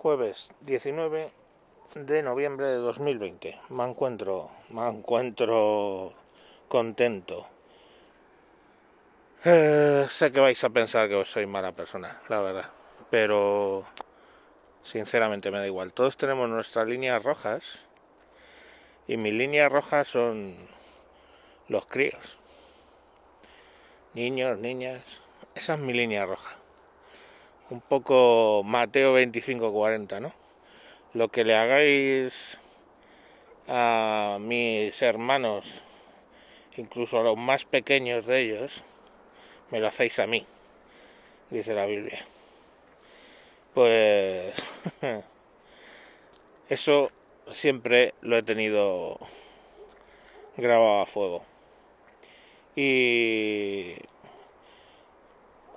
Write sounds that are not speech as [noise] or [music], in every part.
jueves 19 de noviembre de 2020. Me encuentro, me encuentro contento. Eh, sé que vais a pensar que soy mala persona, la verdad, pero sinceramente me da igual. Todos tenemos nuestras líneas rojas y mis líneas rojas son los críos. Niños, niñas, esa es mi línea roja un poco Mateo 25-40, ¿no? Lo que le hagáis a mis hermanos, incluso a los más pequeños de ellos, me lo hacéis a mí, dice la Biblia. Pues [laughs] eso siempre lo he tenido grabado a fuego. Y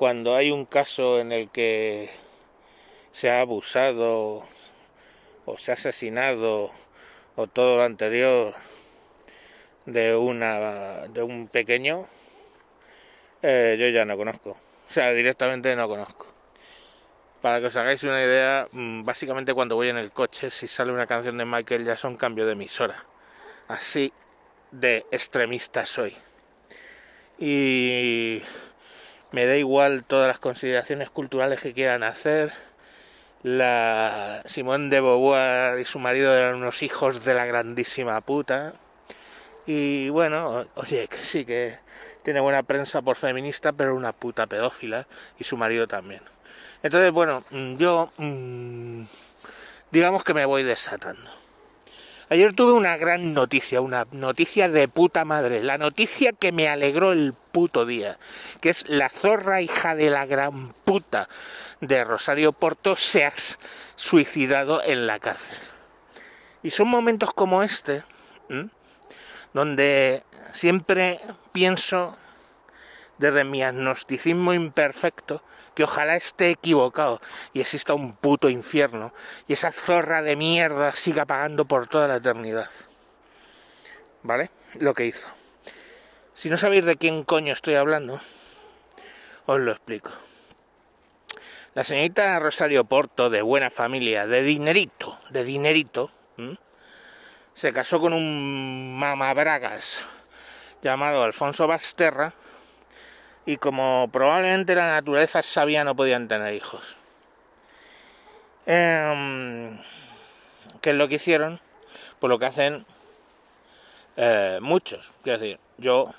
cuando hay un caso en el que se ha abusado o se ha asesinado o todo lo anterior de una de un pequeño eh, yo ya no conozco. O sea directamente no conozco. Para que os hagáis una idea mm, básicamente cuando voy en el coche si sale una canción de Michael Jackson cambio de emisora. Así de extremista soy. Y me da igual todas las consideraciones culturales que quieran hacer. La Simón de Beauvoir y su marido eran unos hijos de la grandísima puta. Y bueno, oye, que sí, que tiene buena prensa por feminista, pero una puta pedófila y su marido también. Entonces, bueno, yo mm, digamos que me voy desatando. Ayer tuve una gran noticia, una noticia de puta madre, la noticia que me alegró el puto día, que es la zorra hija de la gran puta de Rosario Porto se ha suicidado en la cárcel. Y son momentos como este, donde siempre pienso desde mi agnosticismo imperfecto que ojalá esté equivocado y exista un puto infierno y esa zorra de mierda siga pagando por toda la eternidad. ¿Vale? Lo que hizo. Si no sabéis de quién coño estoy hablando, os lo explico. La señorita Rosario Porto, de buena familia, de dinerito, de dinerito, se casó con un mamabragas llamado Alfonso Basterra, y como probablemente la naturaleza sabía no podían tener hijos. Eh, ¿Qué es lo que hicieron? Pues lo que hacen eh, muchos. Quiero decir, yo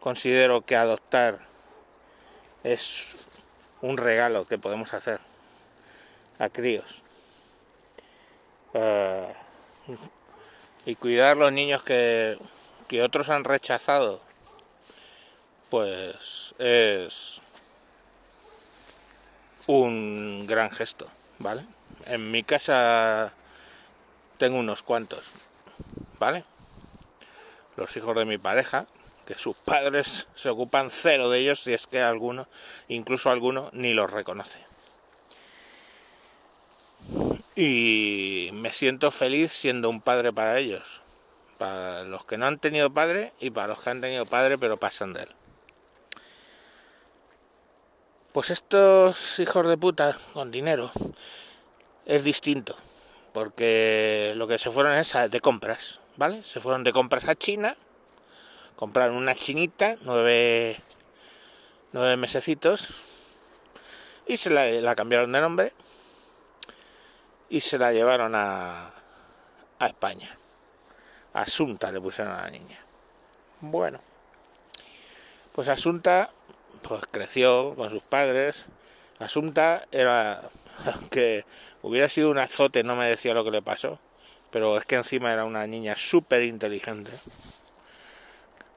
considero que adoptar es un regalo que podemos hacer a críos. Eh, y cuidar los niños que otros han rechazado pues es un gran gesto, ¿vale? En mi casa tengo unos cuantos, ¿vale? Los hijos de mi pareja, que sus padres [laughs] se ocupan cero de ellos, si es que alguno, incluso alguno, ni los reconoce. Y me siento feliz siendo un padre para ellos, para los que no han tenido padre y para los que han tenido padre pero pasan de él. Pues estos hijos de puta con dinero es distinto, porque lo que se fueron es de compras, ¿vale? Se fueron de compras a China, compraron una chinita, nueve, nueve mesecitos, y se la, cambiaron de nombre y se la llevaron a, a España. Asunta le pusieron a la niña. Bueno, pues Asunta pues creció con sus padres. Asunta era, aunque hubiera sido un azote, no me decía lo que le pasó, pero es que encima era una niña súper inteligente,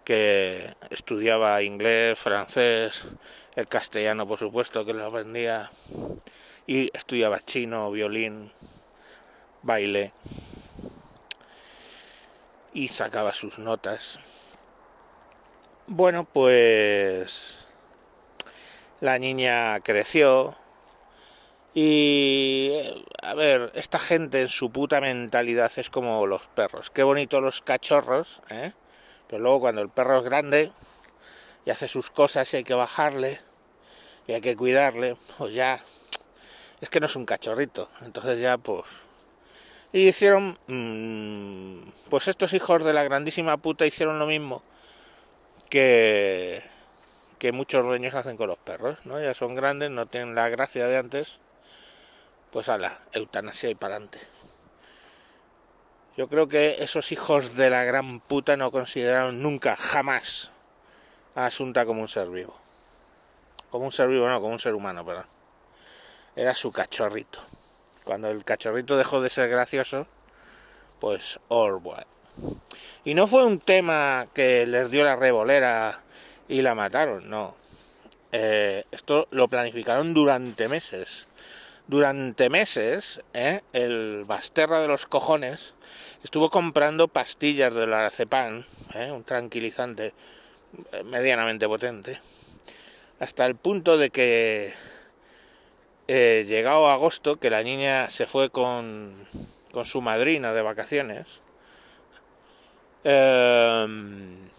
que estudiaba inglés, francés, el castellano, por supuesto, que lo aprendía, y estudiaba chino, violín, baile, y sacaba sus notas. Bueno, pues la niña creció y a ver, esta gente en su puta mentalidad es como los perros. Qué bonito los cachorros, ¿eh? Pero luego cuando el perro es grande y hace sus cosas y hay que bajarle y hay que cuidarle, pues ya es que no es un cachorrito. Entonces ya pues... Y hicieron... Mm, pues estos hijos de la grandísima puta hicieron lo mismo que, que muchos dueños hacen con los perros, ¿no? Ya son grandes, no tienen la gracia de antes. Pues a la eutanasia y para adelante. Yo creo que esos hijos de la gran puta no consideraron nunca, jamás, a Asunta como un ser vivo. Como un ser vivo, no, como un ser humano, pero era su cachorrito. Cuando el cachorrito dejó de ser gracioso, pues Orwell. Y no fue un tema que les dio la revolera y la mataron, no. Eh, esto lo planificaron durante meses. Durante meses, ¿eh? el Basterra de los cojones estuvo comprando pastillas de la ¿eh? un tranquilizante eh, medianamente potente, hasta el punto de que eh, llegado agosto, que la niña se fue con, con su madrina de vacaciones, em,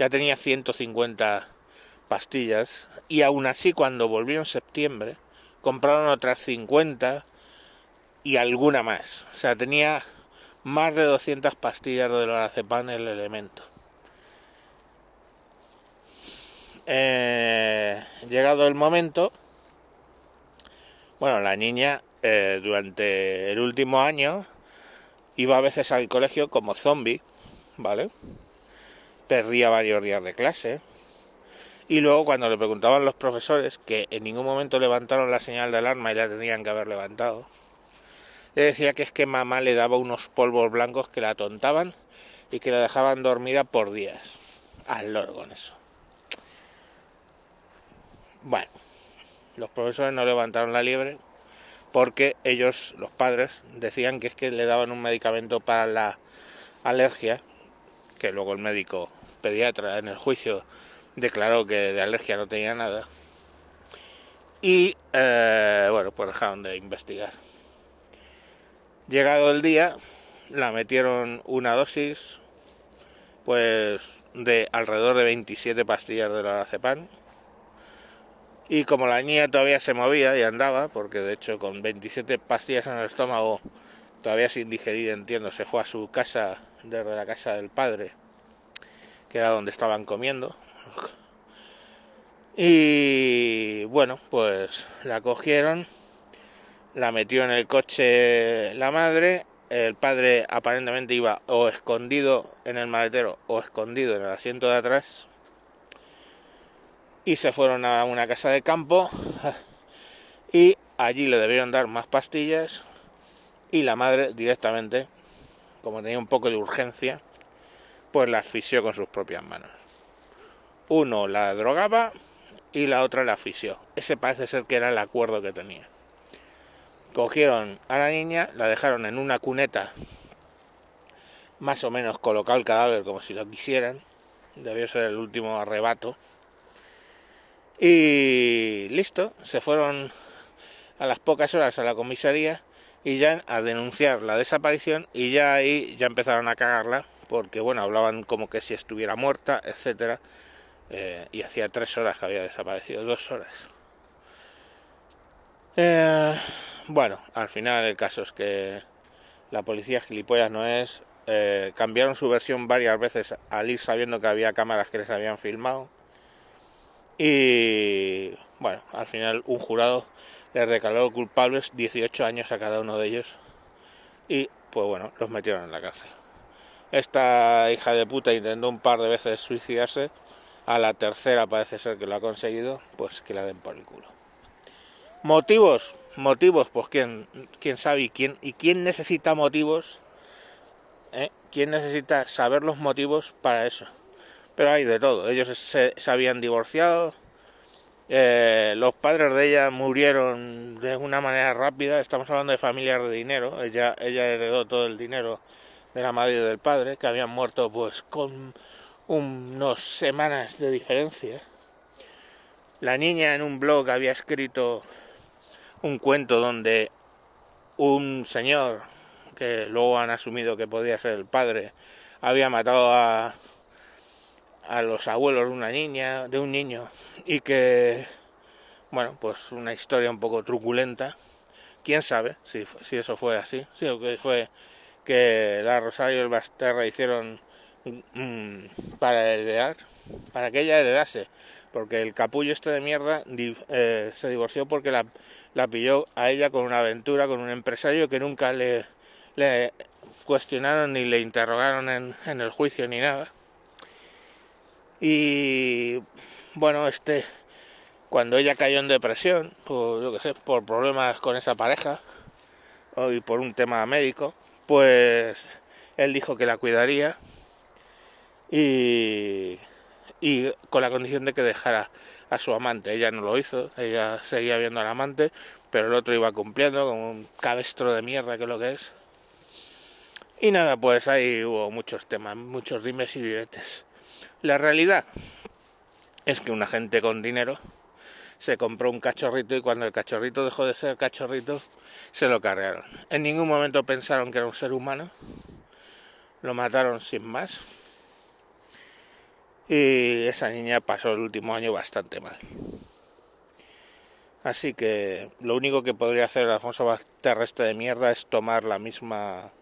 ya tenía 150 pastillas y aún así cuando volvió en septiembre compraron otras 50 y alguna más. O sea, tenía más de 200 pastillas de lorazepam el elemento. Eh, llegado el momento, bueno, la niña eh, durante el último año iba a veces al colegio como zombie, ¿vale? Perdía varios días de clase. Y luego cuando le preguntaban los profesores, que en ningún momento levantaron la señal de alarma y la tenían que haber levantado, le decía que es que mamá le daba unos polvos blancos que la tontaban y que la dejaban dormida por días. Al loro con eso. Bueno, los profesores no levantaron la liebre porque ellos, los padres, decían que es que le daban un medicamento para la alergia, que luego el médico pediatra en el juicio declaró que de alergia no tenía nada. Y eh, bueno, pues dejaron de investigar. Llegado el día, la metieron una dosis, pues de alrededor de 27 pastillas de lorazepam. Y como la niña todavía se movía y andaba, porque de hecho con 27 pastillas en el estómago, todavía sin digerir, entiendo, se fue a su casa, desde la casa del padre, que era donde estaban comiendo. Y bueno, pues la cogieron la metió en el coche la madre, el padre aparentemente iba o escondido en el maletero o escondido en el asiento de atrás y se fueron a una casa de campo [laughs] y allí le debieron dar más pastillas y la madre directamente, como tenía un poco de urgencia, pues la asfixió con sus propias manos. Uno la drogaba y la otra la asfixió. Ese parece ser que era el acuerdo que tenía. Cogieron a la niña, la dejaron en una cuneta, más o menos colocado el cadáver como si lo quisieran, debió ser el último arrebato. Y listo, se fueron a las pocas horas a la comisaría y ya a denunciar la desaparición y ya ahí ya empezaron a cagarla porque bueno hablaban como que si estuviera muerta etcétera eh, y hacía tres horas que había desaparecido dos horas eh, bueno, al final el caso es que la policía gilipollas no es. Eh, cambiaron su versión varias veces al ir sabiendo que había cámaras que les habían filmado. Y bueno, al final un jurado les declaró culpables 18 años a cada uno de ellos. Y pues bueno, los metieron en la cárcel. Esta hija de puta intentó un par de veces suicidarse. A la tercera parece ser que lo ha conseguido. Pues que la den por el culo. Motivos, motivos, pues quién, quién sabe y quién, y quién necesita motivos, ¿Eh? quién necesita saber los motivos para eso. Pero hay de todo, ellos se, habían divorciado, eh, los padres de ella murieron de una manera rápida, estamos hablando de familias de dinero, ella, ella heredó todo el dinero de la madre y del padre, que habían muerto pues con unos semanas de diferencia. La niña en un blog había escrito un cuento donde un señor, que luego han asumido que podía ser el padre, había matado a, a los abuelos de una niña, de un niño, y que bueno, pues una historia un poco truculenta. Quién sabe si, si eso fue así, si que fue que la Rosario y el Basterra hicieron mm, para heredar, para que ella heredase, porque el capullo este de mierda eh, se divorció porque la, la, pilló a ella con una aventura, con un empresario que nunca le, le cuestionaron ni le interrogaron en, en el juicio ni nada. Y bueno, este cuando ella cayó en depresión, por, yo que sé, por problemas con esa pareja y por un tema médico, pues él dijo que la cuidaría y, y con la condición de que dejara a su amante. Ella no lo hizo, ella seguía viendo al amante, pero el otro iba cumpliendo como un cabestro de mierda que es lo que es. Y nada, pues ahí hubo muchos temas, muchos dimes y diretes. La realidad es que una gente con dinero se compró un cachorrito y cuando el cachorrito dejó de ser cachorrito, se lo cargaron. En ningún momento pensaron que era un ser humano, lo mataron sin más. Y esa niña pasó el último año bastante mal. Así que lo único que podría hacer el Alfonso terrestre de mierda es tomar la misma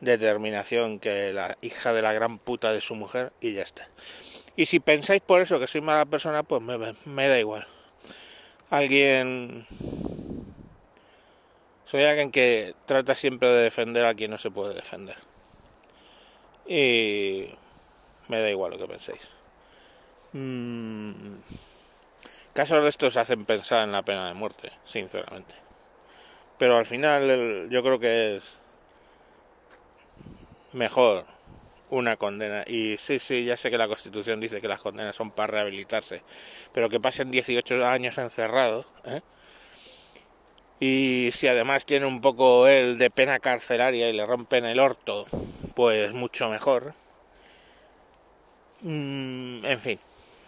determinación que la hija de la gran puta de su mujer y ya está. Y si pensáis por eso que soy mala persona, pues me da igual alguien... Soy alguien que trata siempre de defender a quien no se puede defender. Y me da igual lo que penséis. Mm, casos de estos hacen pensar en la pena de muerte, sinceramente. Pero al final yo creo que es mejor una condena. Y sí, sí, ya sé que la Constitución dice que las condenas son para rehabilitarse, pero que pasen 18 años encerrados. ¿eh? Y si además tiene un poco el de pena carcelaria y le rompen el orto, pues mucho mejor. Mm, en fin,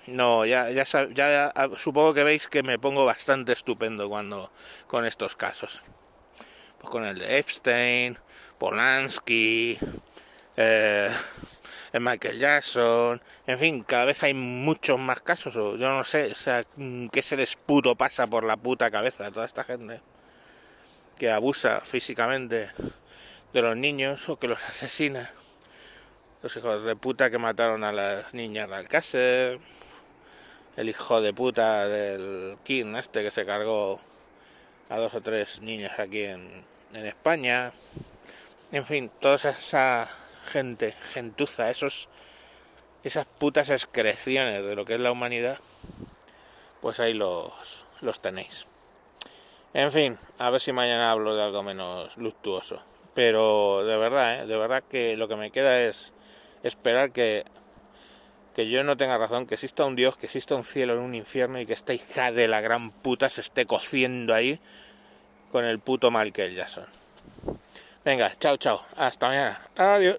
no, ya, ya, ya, supongo que veis que me pongo bastante estupendo cuando con estos casos. Pues con el de Epstein, Polanski, eh, Michael Jackson, en fin, cada vez hay muchos más casos, o yo no sé, o sea, qué se les puto pasa por la puta cabeza a toda esta gente que abusa físicamente de los niños o que los asesina. Los hijos de puta que mataron a las niñas de Alcácer, el hijo de puta del King este que se cargó a dos o tres niñas aquí en, en España. En fin, toda esa gente, gentuza, esos, esas putas excreciones de lo que es la humanidad, pues ahí los, los tenéis. En fin, a ver si mañana hablo de algo menos luctuoso. Pero de verdad, ¿eh? de verdad que lo que me queda es esperar que, que yo no tenga razón, que exista un Dios, que exista un cielo en un infierno y que esta hija de la gran puta se esté cociendo ahí con el puto mal que ya son. Venga, chao, chao. Hasta mañana. Adiós.